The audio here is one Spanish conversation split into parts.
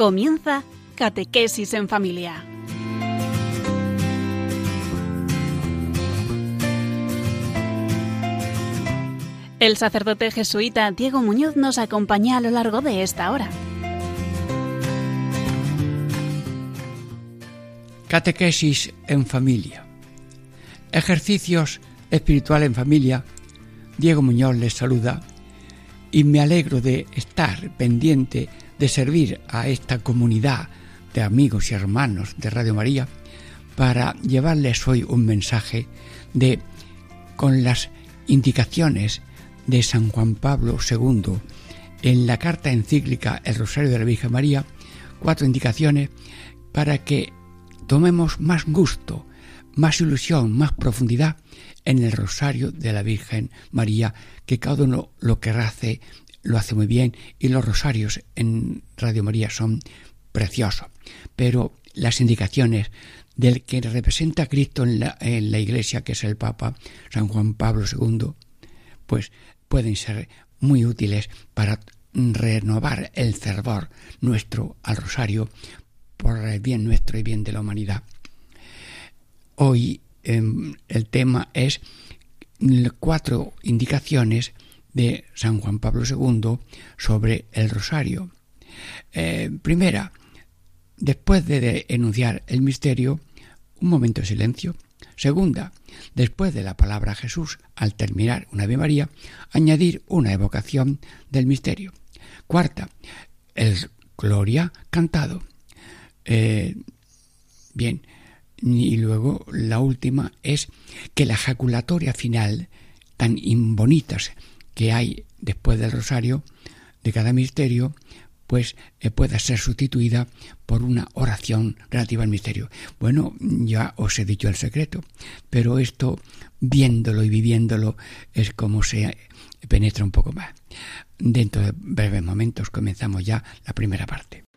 Comienza Catequesis en Familia. El sacerdote jesuita Diego Muñoz nos acompaña a lo largo de esta hora. Catequesis en familia. Ejercicios espiritual en familia. Diego Muñoz les saluda y me alegro de estar pendiente de servir a esta comunidad de amigos y hermanos de Radio María para llevarles hoy un mensaje de con las indicaciones de San Juan Pablo II en la carta encíclica El Rosario de la Virgen María, cuatro indicaciones para que tomemos más gusto, más ilusión, más profundidad en el Rosario de la Virgen María, que cada uno lo que hace lo hace muy bien y los rosarios en Radio María son preciosos. Pero las indicaciones del que representa a Cristo en la, en la Iglesia, que es el Papa San Juan Pablo II, pues pueden ser muy útiles para renovar el fervor nuestro al rosario por el bien nuestro y bien de la humanidad. Hoy eh, el tema es cuatro indicaciones de San Juan Pablo II sobre el rosario. Eh, primera, después de enunciar el misterio, un momento de silencio. Segunda, después de la palabra Jesús, al terminar una Ave María, añadir una evocación del misterio. Cuarta, el Gloria cantado. Eh, bien, y luego la última es que la ejaculatoria final, tan bonitas que hay después del rosario, de cada misterio, pues eh, pueda ser sustituida por una oración relativa al misterio. Bueno, ya os he dicho el secreto, pero esto, viéndolo y viviéndolo, es como se penetra un poco más. Dentro de breves momentos comenzamos ya la primera parte.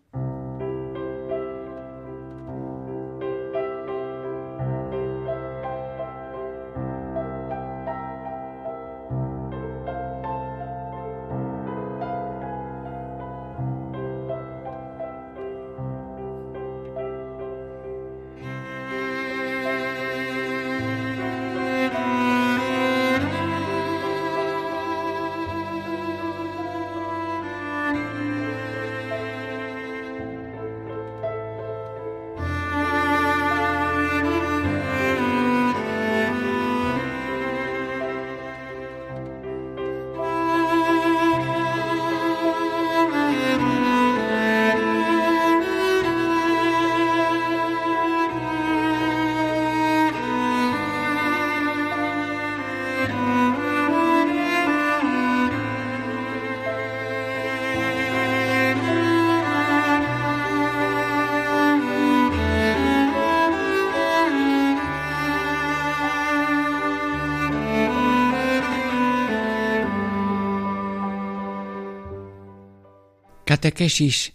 Catequesis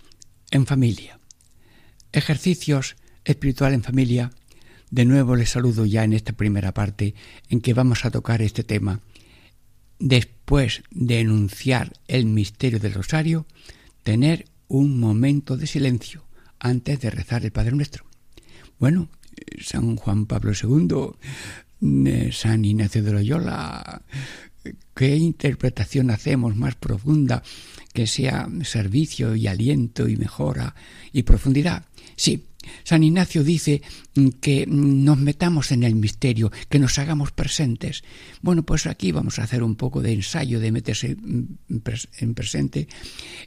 en familia. Ejercicios espiritual en familia. De nuevo les saludo ya en esta primera parte en que vamos a tocar este tema. Después de enunciar el misterio del rosario, tener un momento de silencio antes de rezar el Padre Nuestro. Bueno, San Juan Pablo II, eh, San Ignacio de Loyola, ¿qué interpretación hacemos más profunda que sea servicio y aliento y mejora y profundidad. Sí, San Ignacio dice que nos metamos en el misterio, que nos hagamos presentes. Bueno, pues aquí vamos a hacer un poco de ensayo de meterse en presente.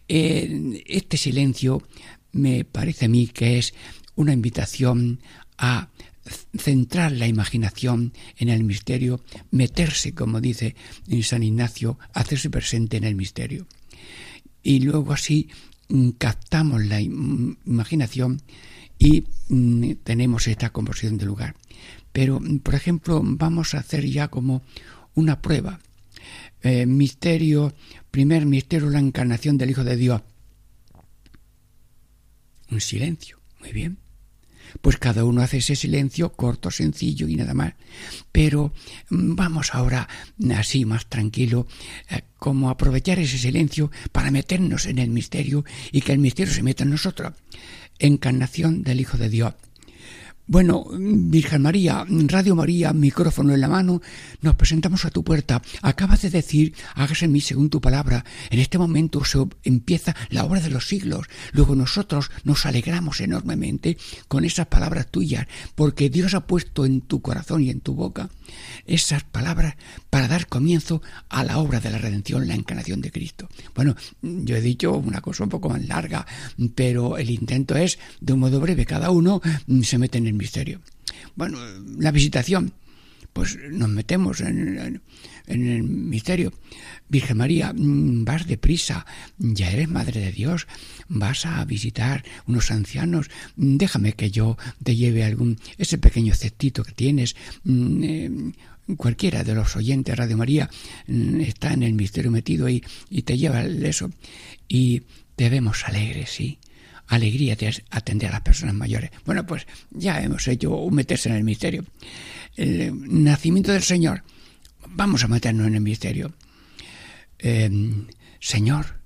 Eh, este silencio me parece a mí que es una invitación a centrar la imaginación en el misterio, meterse, como dice San Ignacio, hacerse presente en el misterio y luego así mm, captamos la imaginación y mm, tenemos esta conversión de lugar. Pero, mm, por ejemplo, vamos a hacer ya como una prueba. Eh, misterio, primer misterio, la encarnación del Hijo de Dios. Un silencio, muy bien. Pues cada uno hace ese silencio corto, sencillo y nada más. Pero mm, vamos ahora así más tranquilo, eh, como aprovechar ese silencio para meternos en el misterio y que el misterio se meta en nosotros. Encarnación del Hijo de Dios. Bueno, Virgen María, Radio María, micrófono en la mano, nos presentamos a tu puerta. Acabas de decir, hágase en mí según tu palabra. En este momento se empieza la obra de los siglos. Luego nosotros nos alegramos enormemente con esas palabras tuyas, porque Dios ha puesto en tu corazón y en tu boca esas palabras para dar comienzo a la obra de la redención, la encarnación de Cristo. Bueno, yo he dicho una cosa un poco más larga, pero el intento es, de un modo breve, cada uno se mete en el misterio. Bueno, la visitación, pues nos metemos en, el misterio. Virgen María, mm, vas deprisa, ya eres Madre de Dios, vas a visitar unos ancianos, déjame que yo te lleve algún, ese pequeño cestito que tienes, mm, eh, cualquiera de los oyentes de Radio María mm, está en el misterio metido y, y te lleva eso. Y te vemos alegres, sí alegría de atender a las personas mayores. Bueno, pues ya hemos hecho un meterse en el misterio. El nacimiento del Señor. Vamos a meternos en el misterio. Em, Señor,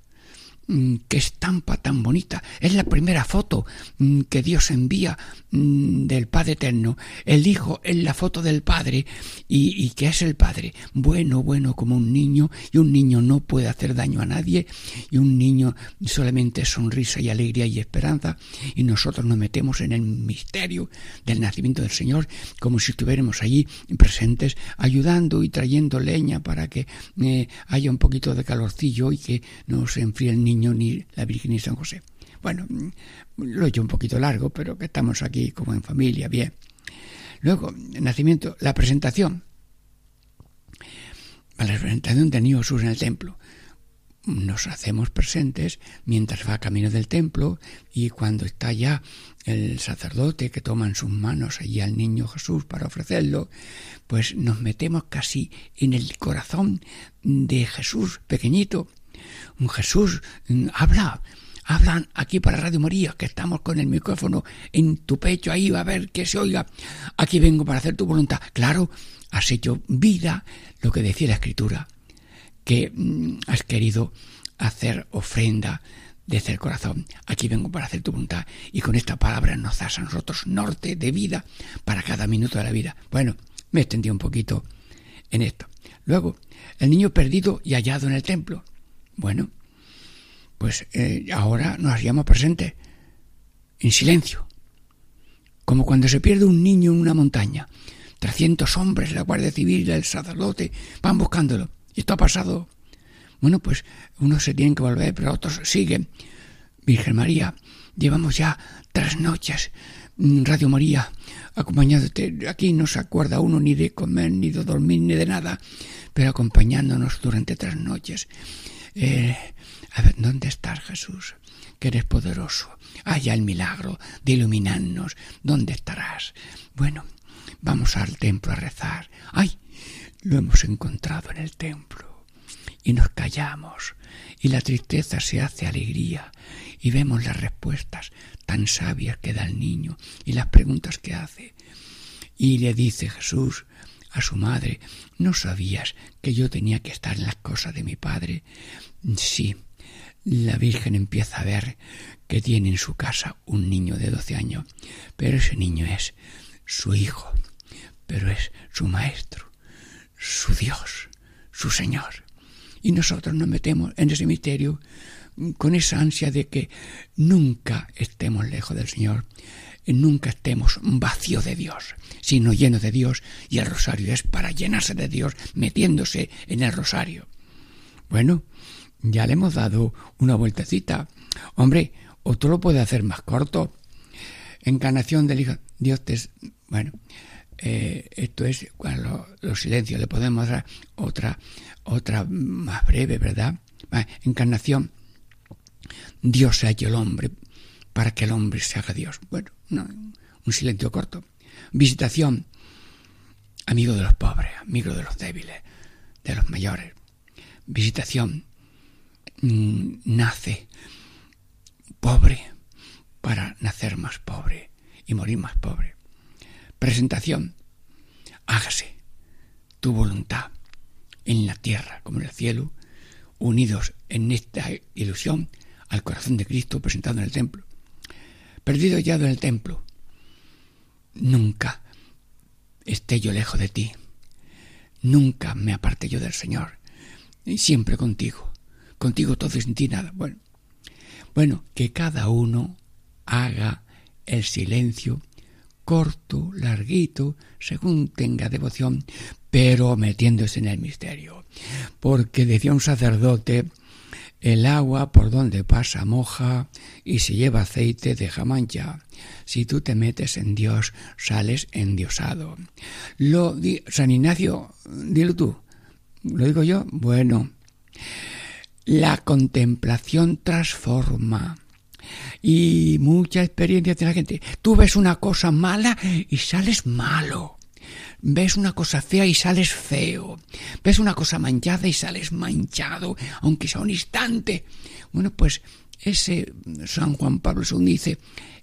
qué estampa tan bonita. Es la primera foto mm, que Dios envía mm, del Padre Eterno. El Hijo es la foto del Padre y, y que es el Padre. Bueno, bueno como un niño y un niño no puede hacer daño a nadie y un niño solamente sonrisa y alegría y esperanza y nosotros nos metemos en el misterio del nacimiento del Señor como si estuviéramos allí presentes ayudando y trayendo leña para que eh, haya un poquito de calorcillo y que no se enfríe el niño ni la Virgen y San José. Bueno, lo he hecho un poquito largo, pero que estamos aquí como en familia, bien. Luego, el nacimiento, la presentación. La presentación de Niño Jesús en el templo. Nos hacemos presentes mientras va camino del templo y cuando está ya el sacerdote que toma en sus manos allí al niño Jesús para ofrecerlo, pues nos metemos casi en el corazón de Jesús pequeñito Jesús, mm, habla, hablan aquí para Radio María, que estamos con el micrófono en tu pecho ahí, va a ver que se oiga. Aquí vengo para hacer tu voluntad. Claro, has hecho vida, lo que decía la Escritura, que mm, has querido hacer ofrenda desde el corazón. Aquí vengo para hacer tu voluntad. Y con esta palabra nos das a nosotros norte de vida para cada minuto de la vida. Bueno, me extendí un poquito en esto. Luego, el niño perdido y hallado en el templo. Bueno, pues eh, ahora nos hallamos presentes en silencio, como cuando se pierde un niño en una montaña. Trescientos hombres, la Guardia Civil, el sacerdote, van buscándolo. Y esto ha pasado. Bueno, pues unos se tienen que volver, pero otros siguen. Virgen María, llevamos ya tres noches Radio María acompañándote. Aquí no se acuerda uno ni de comer, ni de dormir, ni de nada, pero acompañándonos durante tres noches. Eh, a ver, ¿dónde estás, Jesús? Que eres poderoso. Haya el milagro de iluminarnos. ¿Dónde estarás? Bueno, vamos al templo a rezar. ¡Ay! Lo hemos encontrado en el templo. Y nos callamos. Y la tristeza se hace alegría. Y vemos las respuestas tan sabias que da el niño y las preguntas que hace. Y le dice Jesús, a su madre, ¿no sabías que yo tenía que estar en las cosas de mi padre? Sí, la Virgen empieza a ver que tiene en su casa un niño de doce años, pero ese niño es su hijo, pero es su maestro, su Dios, su Señor. Y nosotros nos metemos en ese misterio con esa ansia de que nunca estemos lejos del Señor, nunca estemos vacíos de Dios, sino llenos de Dios, y el rosario es para llenarse de Dios, metiéndose en el rosario. Bueno, ya le hemos dado una vueltecita. Hombre, otro lo puede hacer más corto. Encarnación del Hijo. Dios te... Bueno, eh, esto es cuando los silencios. Le podemos dar otra, otra más breve, ¿verdad? encarnación. Dios se ha hecho el hombre para que el hombre se haga Dios. Bueno, no, un silencio corto. Visitación, amigo de los pobres, amigo de los débiles, de los mayores. Visitación, mm, nace pobre para nacer más pobre y morir más pobre. Presentación. Hágase tu voluntad en la tierra como en el cielo, unidos en esta ilusión al corazón de Cristo presentado en el templo. Perdido ya en el templo, nunca esté yo lejos de ti, nunca me aparte yo del Señor, y siempre contigo, contigo todo y sin ti nada. Bueno, bueno, que cada uno haga el silencio corto, larguito, según tenga devoción, pero metiéndose en el misterio. Porque decía un sacerdote, el agua por donde pasa moja y si lleva aceite deja mancha. Si tú te metes en Dios, sales endiosado. Lo San Ignacio, dilo tú. ¿Lo digo yo? Bueno. La contemplación transforma. Y mucha experiencia tiene la gente. Tú ves una cosa mala y sales malo. Ves una cosa fea y sales feo. Ves una cosa manchada y sales manchado, aunque sea un instante. Bueno, pues ese San Juan Pablo II dice,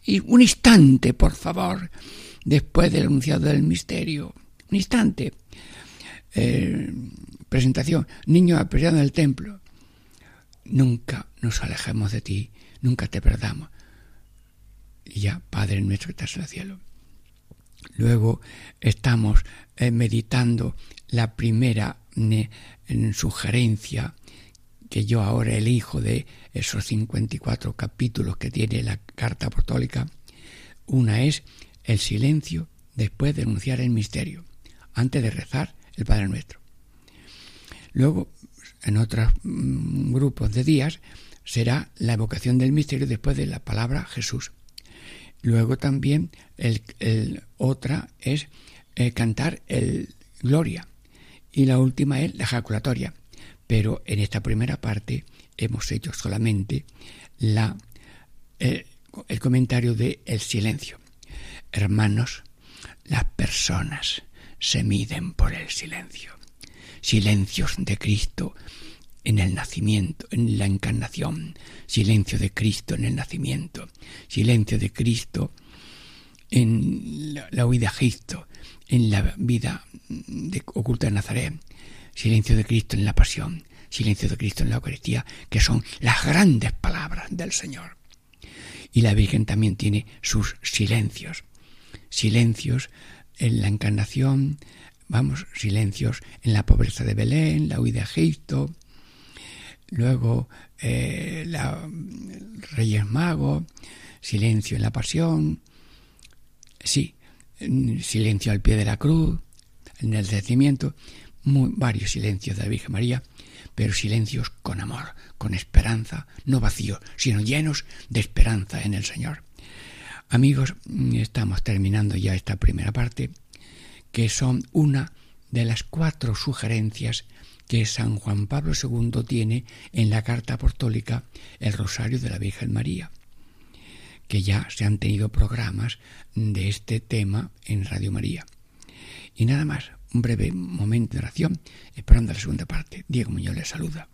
y un instante, por favor, después del anunciado del misterio. Un instante. Eh, presentación, niño apreciado en el templo nunca nos alejemos de ti, nunca te perdamos. Y ya, Padre nuestro que estás en el cielo. Luego estamos eh, meditando la primera sugerencia que yo ahora elijo de esos 54 capítulos que tiene la Carta Apostólica. Una es el silencio después de anunciar el misterio, antes de rezar el Padre Nuestro. Luego en otros mm, grupos de días será la evocación del misterio después de la palabra Jesús. Luego también el, otra es eh, cantar el Gloria y la última es la ejaculatoria. Pero en esta primera parte hemos hecho solamente la, el, el comentario de el silencio. Hermanos, las personas se miden por el silencio silencios de Cristo en el nacimiento, en la encarnación, silencio de Cristo en el nacimiento, silencio de Cristo en la, huida a Egipto, en la vida de, oculta de Nazaret, silencio de Cristo en la pasión, silencio de Cristo en la Eucaristía, que son las grandes palabras del Señor. Y la Virgen también tiene sus silencios, silencios en la encarnación, vamos, silencios en la pobreza de Belén, la huida a Egipto, luego eh, la, Reyes Magos, silencio en la pasión, sí, silencio al pie de la cruz, en el nacimiento, varios silencios de la Virgen María, pero silencios con amor, con esperanza, no vacíos, sino llenos de esperanza en el Señor. Amigos, estamos terminando ya esta primera parte que son una de las cuatro sugerencias que San Juan Pablo II tiene en la carta apostólica El Rosario de la Virgen María, que ya se han tenido programas de este tema en Radio María. Y nada más, un breve momento de oración, esperando la segunda parte. Diego Muñoz les saluda.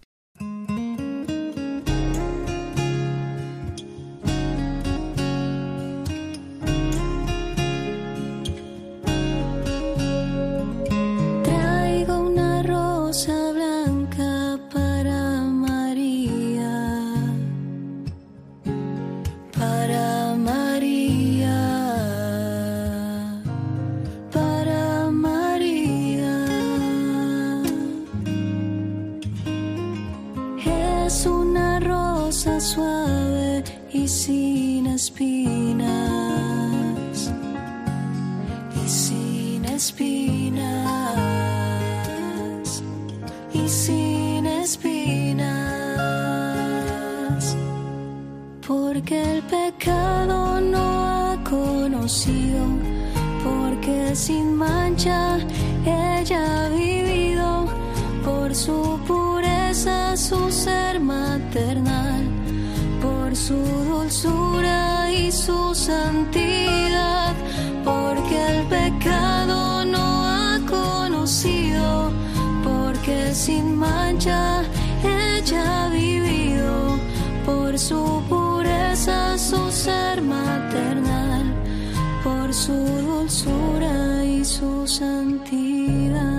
dulzura y su santidad.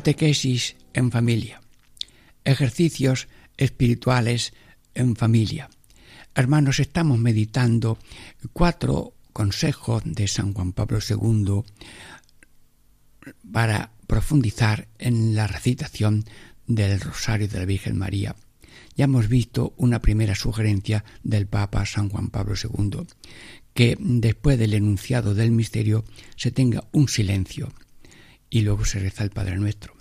Catequesis en familia. Ejercicios espirituales en familia. Hermanos, estamos meditando cuatro consejos de San Juan Pablo II para profundizar en la recitación del Rosario de la Virgen María. Ya hemos visto una primera sugerencia del Papa San Juan Pablo II, que después del enunciado del misterio se tenga un silencio y luego se reza el Padre Nuestro.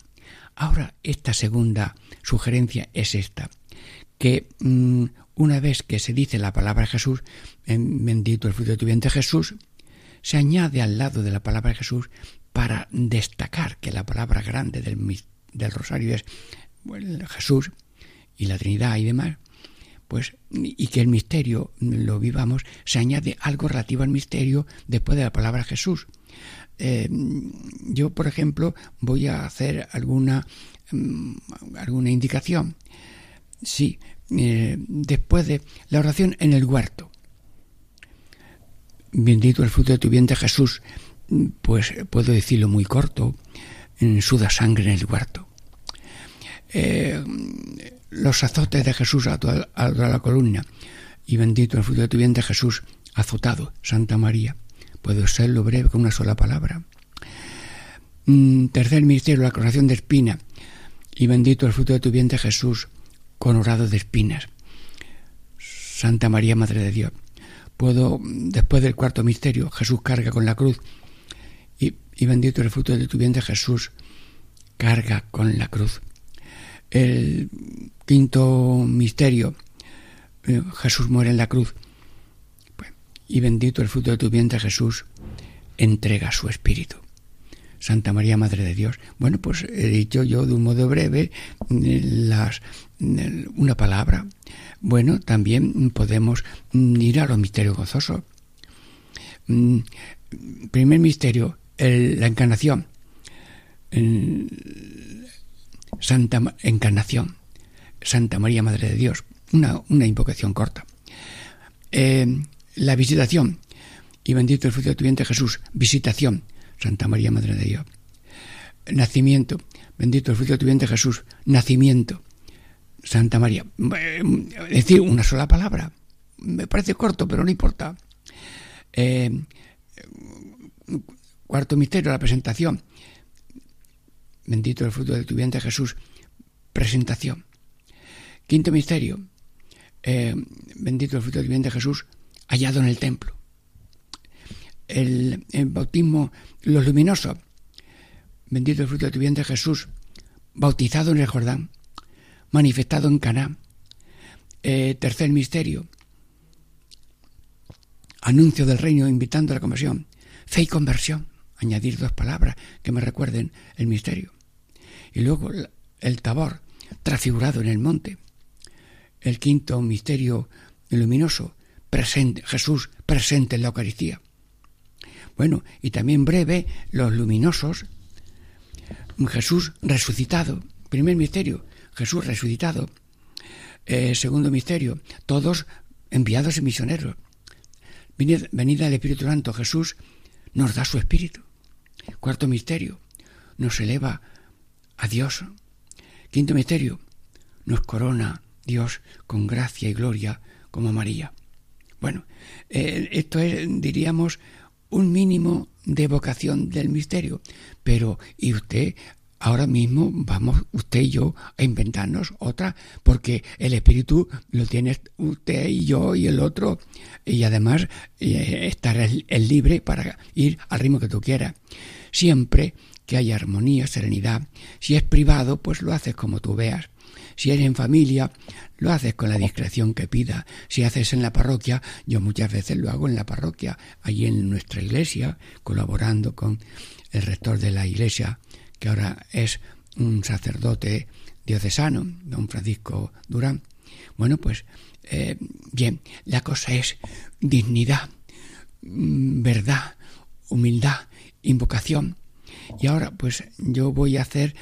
Ahora, esta segunda sugerencia es esta, que mm, una vez que se dice la palabra Jesús, bendito el fruto de tu vientre Jesús, se añade al lado de la palabra Jesús para destacar que la palabra grande del, del rosario es Jesús y la Trinidad y demás, pues y que el misterio lo vivamos, se añade algo relativo al misterio después de la palabra Jesús. Eh, yo, por ejemplo, voy a hacer alguna, mm, alguna indicación. Sí, eh, después de la oración en el huerto. Bendito el fruto de tu vientre Jesús, pues puedo decirlo muy corto, suda sangre en el huerto. Eh, los azotes de Jesús a a toda la columna, y bendito el fruto de tu vientre Jesús, azotado, Santa María. Puedo serlo breve con una sola palabra. Mm, tercer misterio, la coronación de espina. Y bendito el fruto de tu vientre Jesús, coronado de espinas. Santa María, Madre de Dios. Puedo, después del cuarto misterio, Jesús carga con la cruz. Y, y bendito el fruto de tu vientre Jesús, carga con la cruz. El quinto misterio, eh, Jesús muere en la cruz y bendito el fruto de tu vientre Jesús, entrega su espíritu. Santa María, Madre de Dios. Bueno, pues he dicho yo de un modo breve las, una palabra. Bueno, también podemos ir a los misterios gozosos. Mm, primer misterio, la encarnación. Santa Encarnación. Santa María, Madre de Dios. Una, una invocación corta. Eh, la visitación. Y bendito el fruto de tu vientre Jesús. Visitación. Santa María, Madre de Dios. Nacimiento. Bendito el fruto de tu vientre Jesús. Nacimiento. Santa María. Es decir, una sola palabra. Me parece corto, pero no importa. Eh, cuarto misterio, la presentación. Bendito el fruto de tu vientre Jesús. Presentación. Quinto misterio. Eh, bendito el fruto de tu vientre Jesús hallado en el templo. El, bautismo, los luminosos, bendito el fruto de tu vientre Jesús, bautizado en el Jordán, manifestado en Caná. Eh, tercer misterio, anuncio del reino invitando a la conversión. Fe y conversión, añadir dos palabras que me recuerden el misterio. Y luego el tabor, transfigurado en el monte. El quinto misterio luminoso, Jesús presente en la Eucaristía. Bueno, y también breve, los luminosos, Jesús resucitado. Primer misterio, Jesús resucitado. Eh, segundo misterio, todos enviados y misioneros. Venida del Espíritu Santo, Jesús nos da su Espíritu. Cuarto misterio, nos eleva a Dios. Quinto misterio, nos corona Dios con gracia y gloria como María. Bueno, eh, esto es, diríamos, un mínimo de vocación del misterio. Pero, ¿y usted? Ahora mismo vamos usted y yo a inventarnos otra, porque el espíritu lo tiene usted y yo y el otro, y además eh, estar el, libre para ir al ritmo que tú quieras. siempre que haya armonía, serenidad. Si es privado, pues lo haces como tú veas. Si eres en familia, lo haces con la discreción que pida. Si haces en la parroquia, yo muchas veces lo hago en la parroquia, allí en nuestra iglesia, colaborando con el rector de la iglesia, que ahora es un sacerdote diocesano, don Francisco Durán. Bueno, pues eh, bien, la cosa es dignidad, mm, verdad, humildad, invocación. Y ahora pues yo voy a hacer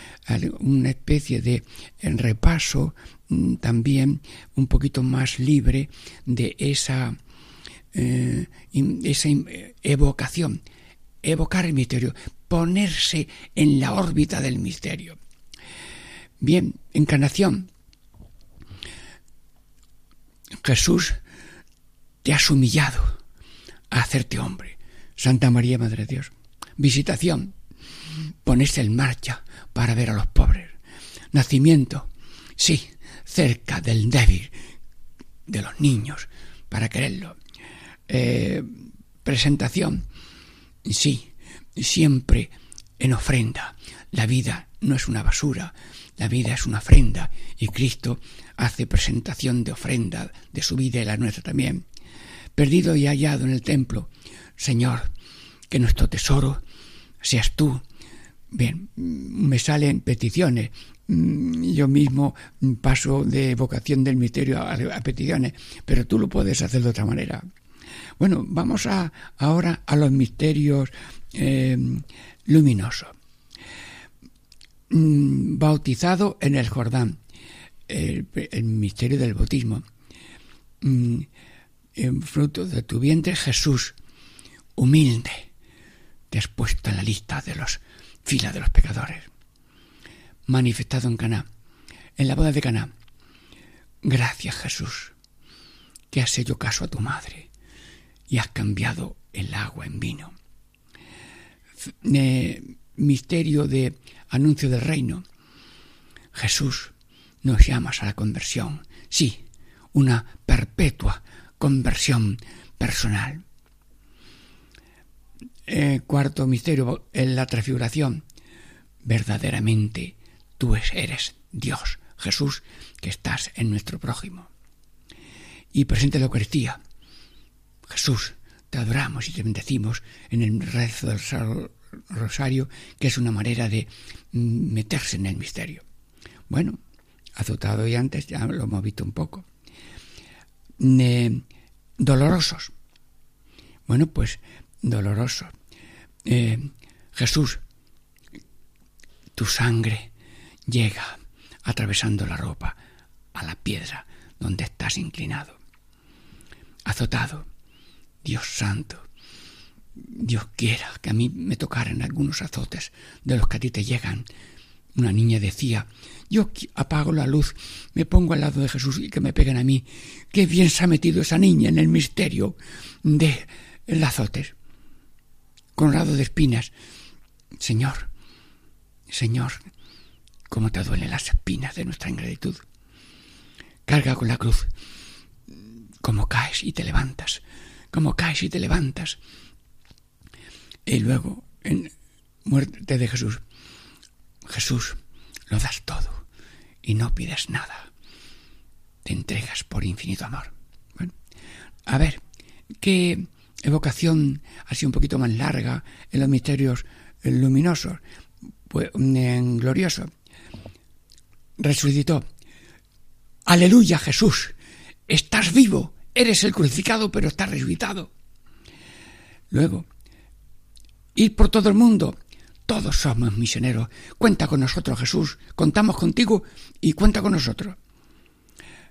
una especie de repaso mm, también un poquito más libre de esa, eh, esa evocación, evocar el misterio, ponerse en la órbita del misterio. Bien, encarnación. Jesús te has humillado a hacerte hombre. Santa María, Madre de Dios. Visitación ponerse en marcha para ver a los pobres. Nacimiento, sí, cerca del débil, de los niños, para quererlo. Eh, presentación, sí, siempre en ofrenda. La vida no es una basura, la vida es una ofrenda y Cristo hace presentación de ofrenda de su vida y la nuestra también. Perdido y hallado en el templo, Señor, que nuestro tesoro seas tú Bien, me salen peticiones. Mm, yo mismo paso de vocación del misterio a, peticiones, pero tú lo puedes hacer de otra manera. Bueno, vamos a, ahora a los misterios eh, luminosos. Mm, bautizado en el Jordán, el, misterio del bautismo. Mm, fruto de tu vientre, Jesús, humilde, te has puesto en la lista de los fila de los pecadores. Manifestado en Caná, en la boda de Caná. Gracias Jesús, que has hecho caso a tu madre y has cambiado el agua en vino. Eh, misterio de anuncio del reino. Jesús nos llamas a la conversión. Sí, una perpetua conversión personal. Eh, cuarto misterio, en la transfiguración. Verdaderamente tú eres Dios, Jesús, que estás en nuestro prójimo. Y presente la Eucaristía. Jesús, te adoramos y te bendecimos en el rezo del rosario, que es una manera de meterse en el misterio. Bueno, azotado y antes ya lo hemos visto un poco. dolorosos. Bueno, pues dolorosos. Eh, Jesús, tu sangre llega atravesando la ropa a la piedra donde estás inclinado. Azotado, Dios santo, Dios quiera que a mí me tocaran algunos azotes de los que a ti te llegan. Una niña decía, yo apago la luz, me pongo al lado de Jesús y que me peguen a mí. Qué bien se ha metido esa niña en el misterio de el azotes coronado de espinas. Señor, Señor, cómo te duelen las espinas de nuestra ingratitud. Carga con la cruz. Cómo caes y te levantas. Cómo caes y te levantas. Y luego, en muerte de Jesús, Jesús, lo das todo y no pides nada. Te entregas por infinito amor. A ver, ¿qué evocación así un poquito más larga en los misterios luminosos, pues, en glorioso. Resucitó. Aleluya Jesús, estás vivo, eres el crucificado, pero estás resucitado. Luego, ir por todo el mundo, todos somos misioneros. Cuenta con nosotros, Jesús. Contamos contigo y cuenta con nosotros.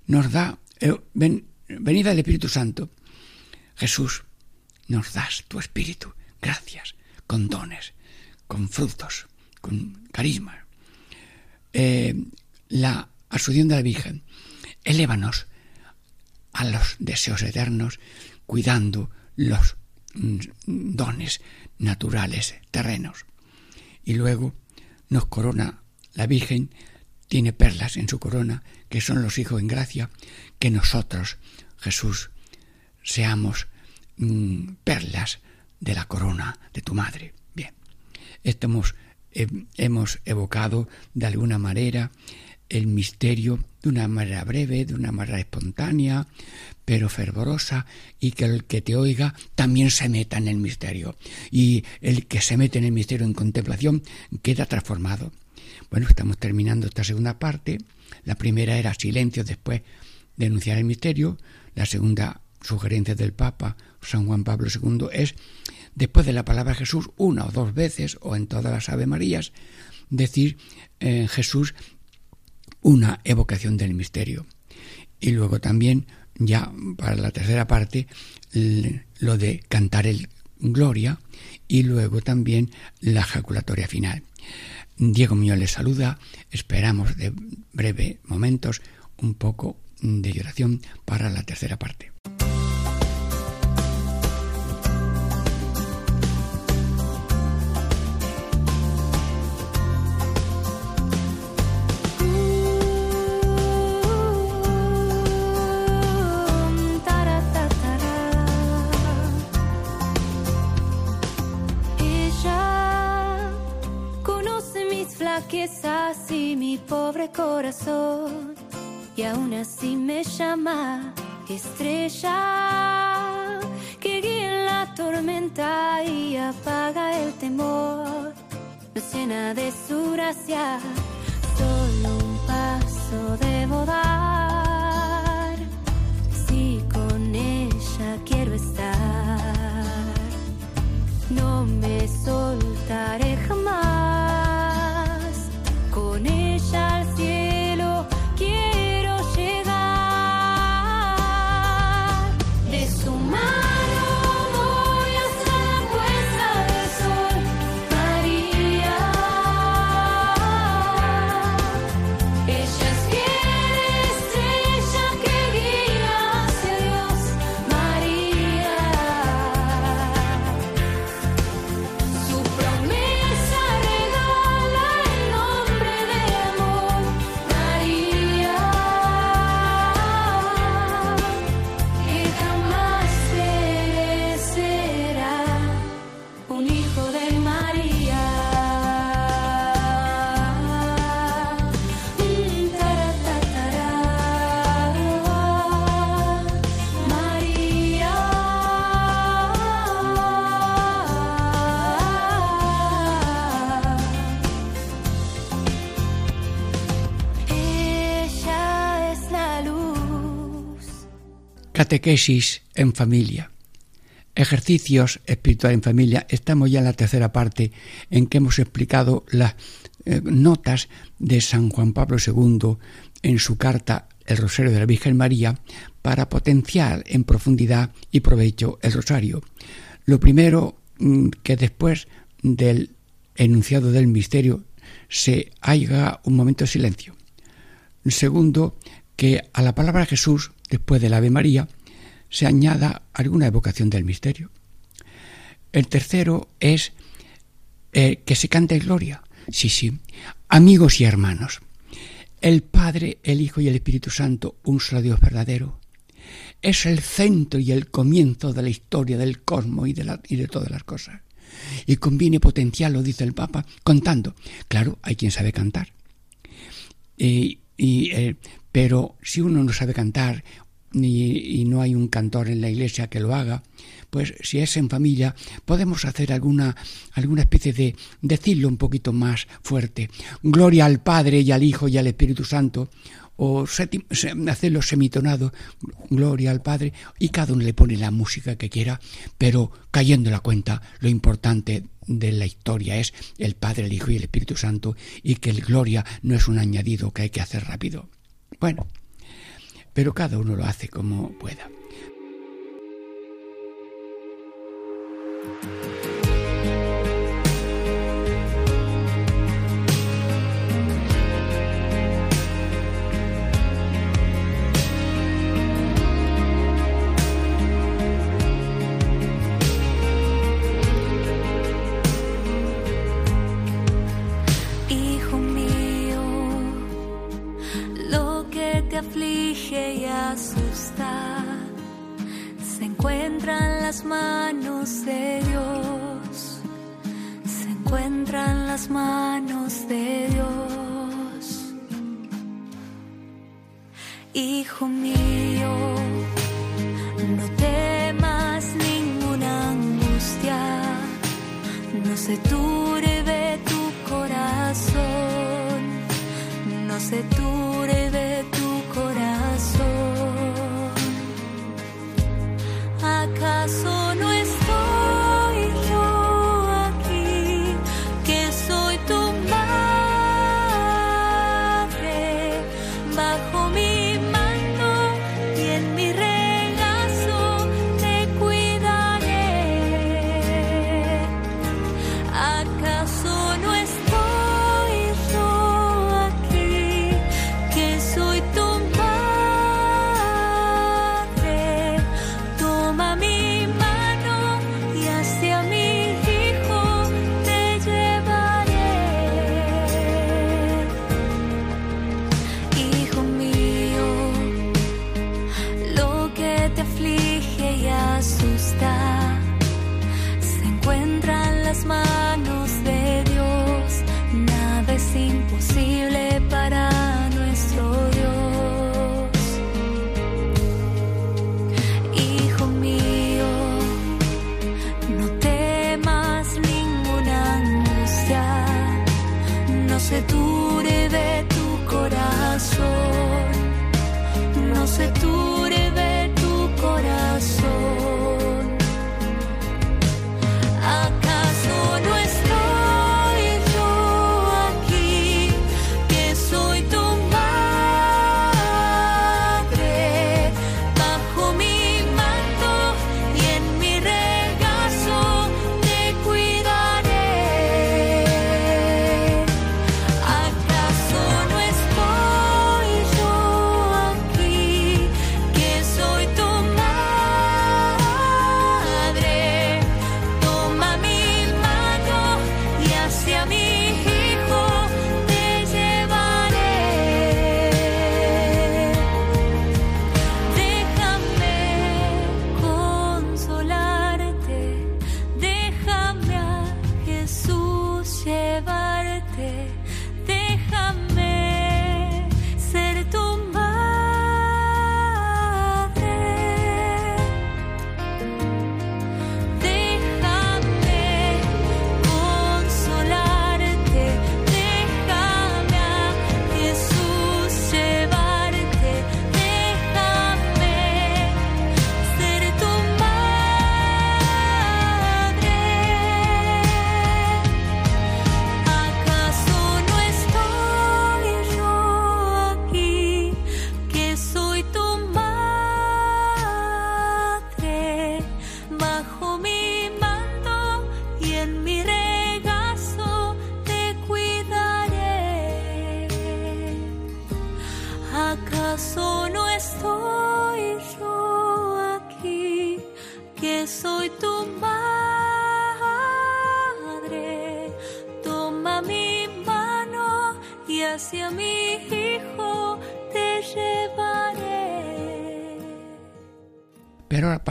Nos da eh, venida del Espíritu Santo. Jesús, nos das tu espíritu. Gracias, con dones, con frutos, con carisma. Eh, la asunción de la Virgen, elévanos a los deseos eternos, cuidando los mm, dones naturales terrenos. Y luego nos corona la Virgen, tiene perlas en su corona, que son los hijos en gracia, que nosotros, Jesús, seamos Mm, perlas de la corona de tu madre. Bien. estamos, eh, hemos evocado de alguna manera el misterio de una manera breve, de una manera espontánea, pero fervorosa, y que el que te oiga también se meta en el misterio. Y el que se mete en el misterio en contemplación queda transformado. Bueno, estamos terminando esta segunda parte. La primera era silencio después de el misterio. La segunda sugerencia del Papa San Juan Pablo II es, después de la palabra Jesús, una o dos veces, o en todas las Ave Marías, decir eh, Jesús una evocación del misterio. Y luego también, ya para la tercera parte, lo de cantar el Gloria y luego también la ejaculatoria final. Diego Muñoz les saluda, esperamos de breve momentos un poco de oración para la tercera parte. Corazón y aún así me llama estrella que guía en la tormenta y apaga el temor. Nos llena de su gracia, solo un paso debo dar. Si con ella quiero estar, no me soltaré jamás. Catequesis en familia. Ejercicios espirituales en familia. Estamos ya en la tercera parte en que hemos explicado las eh, notas de San Juan Pablo II en su carta El Rosario de la Virgen María para potenciar en profundidad y provecho el rosario. Lo primero, mm, que después del enunciado del misterio se haya un momento de silencio. Segundo, que a la palabra Jesús, después del Ave María, se añada alguna evocación del misterio. El tercero es eh, que se cante gloria. Sí, sí. Amigos y hermanos, el Padre, el Hijo y el Espíritu Santo, un solo Dios verdadero, es el centro y el comienzo de la historia del cosmos y de, todas las cosas. Y conviene potenciarlo, dice el Papa, contando. Claro, hay quien sabe cantar. y, eh, pero si uno no sabe cantar y, no hay un cantor en la iglesia que lo haga, pues si es en familia podemos hacer alguna, alguna especie de decirlo un poquito más fuerte. Gloria al Padre y al Hijo y al Espíritu Santo, o hacerlo semitonado, gloria al Padre, y cada uno le pone la música que quiera, pero cayendo en la cuenta, lo importante de la historia es el Padre, el Hijo y el Espíritu Santo, y que el gloria no es un añadido que hay que hacer rápido. Bueno, pero cada uno lo hace como pueda. Encuentran las manos de Dios, se encuentra en las manos de Dios. Hijo mío, no temas ninguna angustia, no se turbe tu corazón, no se turbe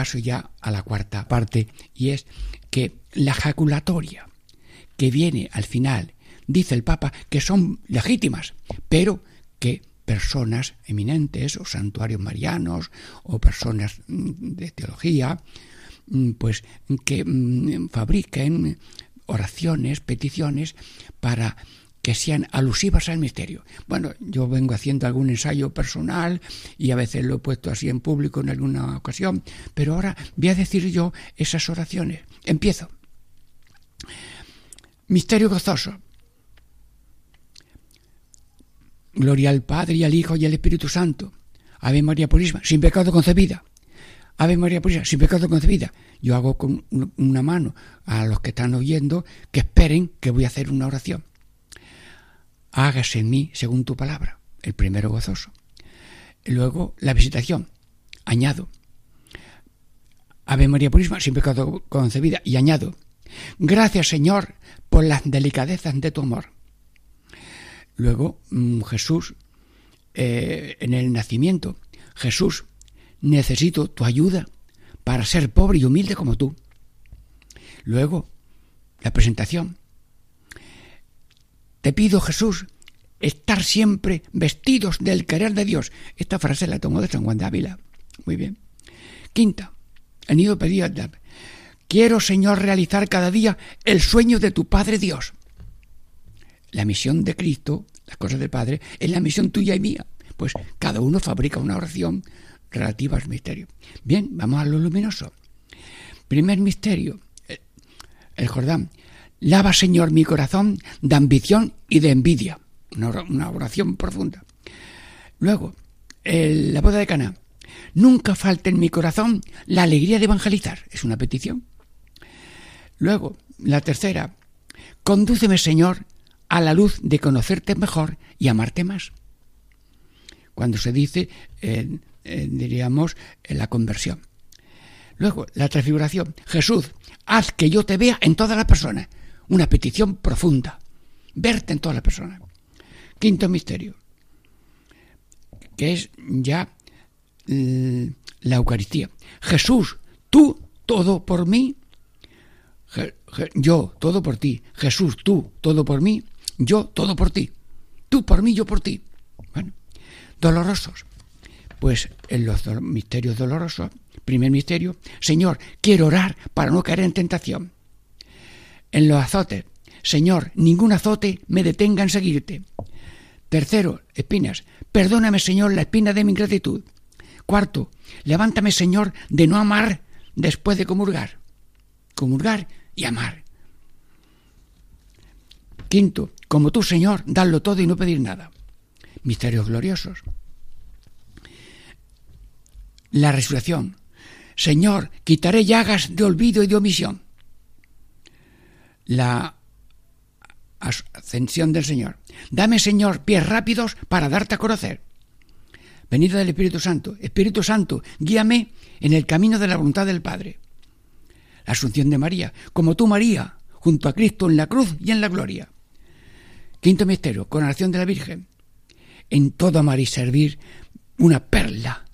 paso ya a la cuarta parte y es que la jaculatoria que viene al final, dice el Papa, que son legítimas, pero que personas eminentes o santuarios marianos o personas mm, de teología, mm, pues que mm, fabriquen oraciones, peticiones para que sean alusivas al misterio. Bueno, yo vengo haciendo algún ensayo personal y a veces lo he puesto así en público en alguna ocasión, pero ahora voy a decir yo esas oraciones. Empiezo. Misterio gozoso. Gloria al Padre y al Hijo y al Espíritu Santo. Ave María Purísima, sin pecado concebida. Ave María Purísima, sin pecado concebida. Yo hago con una mano a los que están oyendo que esperen que voy a hacer una oración. Hágase en mí según tu palabra. El primero gozoso. Luego la visitación. Añado. Ave María Purísima, sin pecado concebida. Y añado. Gracias Señor por las delicadezas de tu amor. Luego mm, Jesús, eh, en el nacimiento, Jesús, necesito tu ayuda para ser pobre y humilde como tú. Luego, la presentación. Te pido Jesús estar siempre vestidos del querer de Dios. Esta frase la tomó de San Juan de Ávila. Muy bien. Quinta, el nido pedía Quiero, Señor, realizar cada día el sueño de tu Padre Dios. La misión de Cristo, las cosas del Padre, es la misión tuya y mía. Pues cada uno fabrica una oración relativa al misterio. Bien, vamos a lo luminoso. Primer misterio, el Jordán. Lava, Señor, mi corazón de ambición y de envidia. Una oración profunda. Luego, la boda de Cana. Nunca falte en mi corazón la alegría de evangelizar. Es una petición. Luego, la tercera. Condúceme, Señor, a la luz de conocerte mejor y amarte más. Cuando se dice, eh, eh, diríamos, en la conversión. Luego, la transfiguración. Jesús, haz que yo te vea en todas las personas. Una petición profunda. Verte en todas las personas. Quinto misterio, que es ya la Eucaristía. Jesús, tú todo por mí, yo todo por ti. Jesús, tú todo por mí, yo todo por ti. Tú por mí, yo por ti. Bueno, dolorosos. Pues en los misterios dolorosos, primer misterio, Señor, quiero orar para no caer en tentación. En los azotes, Señor, ningún azote me detenga en seguirte. Tercero, espinas, perdóname, Señor, la espina de mi ingratitud. Cuarto, levántame, Señor, de no amar después de comulgar. Comulgar y amar. Quinto, como tú, Señor, darlo todo y no pedir nada. Misterios gloriosos. La resurrección. Señor, quitaré llagas de olvido y de omisión. La ascensión del Señor. Dame, Señor, pies rápidos para darte a conocer. Venida del Espíritu Santo. Espíritu Santo, guíame en el camino de la voluntad del Padre. La asunción de María, como tú, María, junto a Cristo en la cruz y en la gloria. Quinto misterio, coronación de la Virgen. En todo amar y servir una perla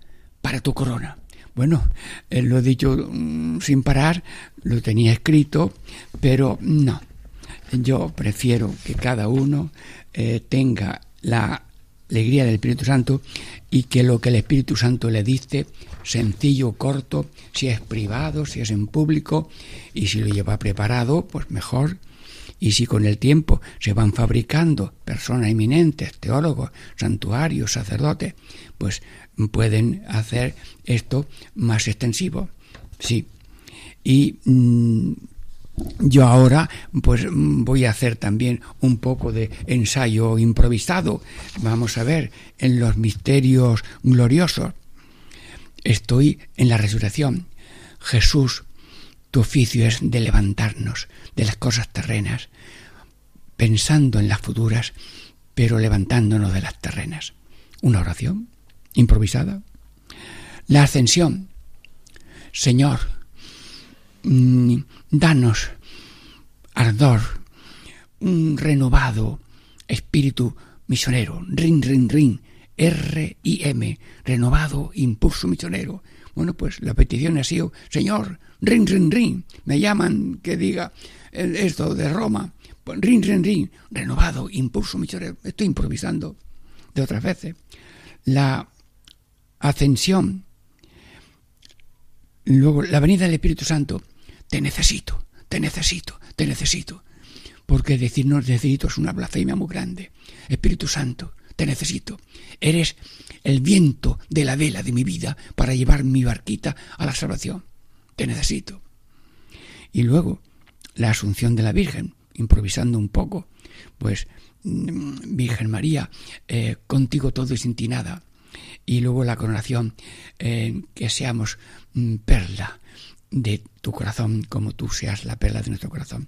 para tu corona. Bueno, eh, lo he dicho mm, sin parar, lo tenía escrito, pero no. Yo prefiero que cada uno eh, tenga la alegría del Espíritu Santo y que lo que el Espíritu Santo le dice, sencillo, corto, si es privado, si es en público, y si lo lleva preparado, pues mejor. Y si con el tiempo se van fabricando personas eminentes, teólogos, santuarios, sacerdotes, pues pueden hacer esto más extensivo. Sí. Y mm, yo ahora pues voy a hacer también un poco de ensayo improvisado. Vamos a ver en los misterios gloriosos. Estoy en la resurrección. Jesús, tu oficio es de levantarnos de las cosas terrenas, pensando en las futuras, pero levantándonos de las terrenas. Una oración improvisada. La ascensión. Señor, mm, danos ardor, un renovado espíritu misionero, rin, rin, rin, R-I-M, renovado impulso misionero. Bueno, pues la petición ha sido, Señor, rin, rin, rin, me llaman que diga esto de Roma, pues, rin, rin, rin, renovado impulso. Estoy improvisando de otras veces. La ascensión, luego la venida del Espíritu Santo, te necesito, te necesito, te necesito. Porque decirnos necesito es una blasfemia muy grande. Espíritu Santo, te necesito. Eres el viento de la vela de mi vida para llevar mi barquita a la salvación. Te necesito. Y luego, la asunción de la Virgen, improvisando un poco, pues, mm, Virgen María, eh, contigo todo y sin ti nada. Y luego la coronación, eh, que seamos mm, perla de tu corazón como tú seas la perla de nuestro corazón.